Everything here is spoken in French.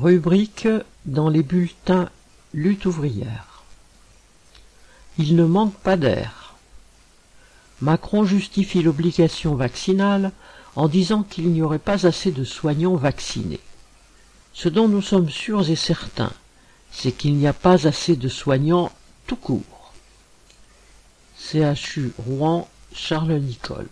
Rubrique dans les bulletins Lutte ouvrière. Il ne manque pas d'air. Macron justifie l'obligation vaccinale en disant qu'il n'y aurait pas assez de soignants vaccinés. Ce dont nous sommes sûrs et certains, c'est qu'il n'y a pas assez de soignants tout court. CHU Rouen, Charles Nicole.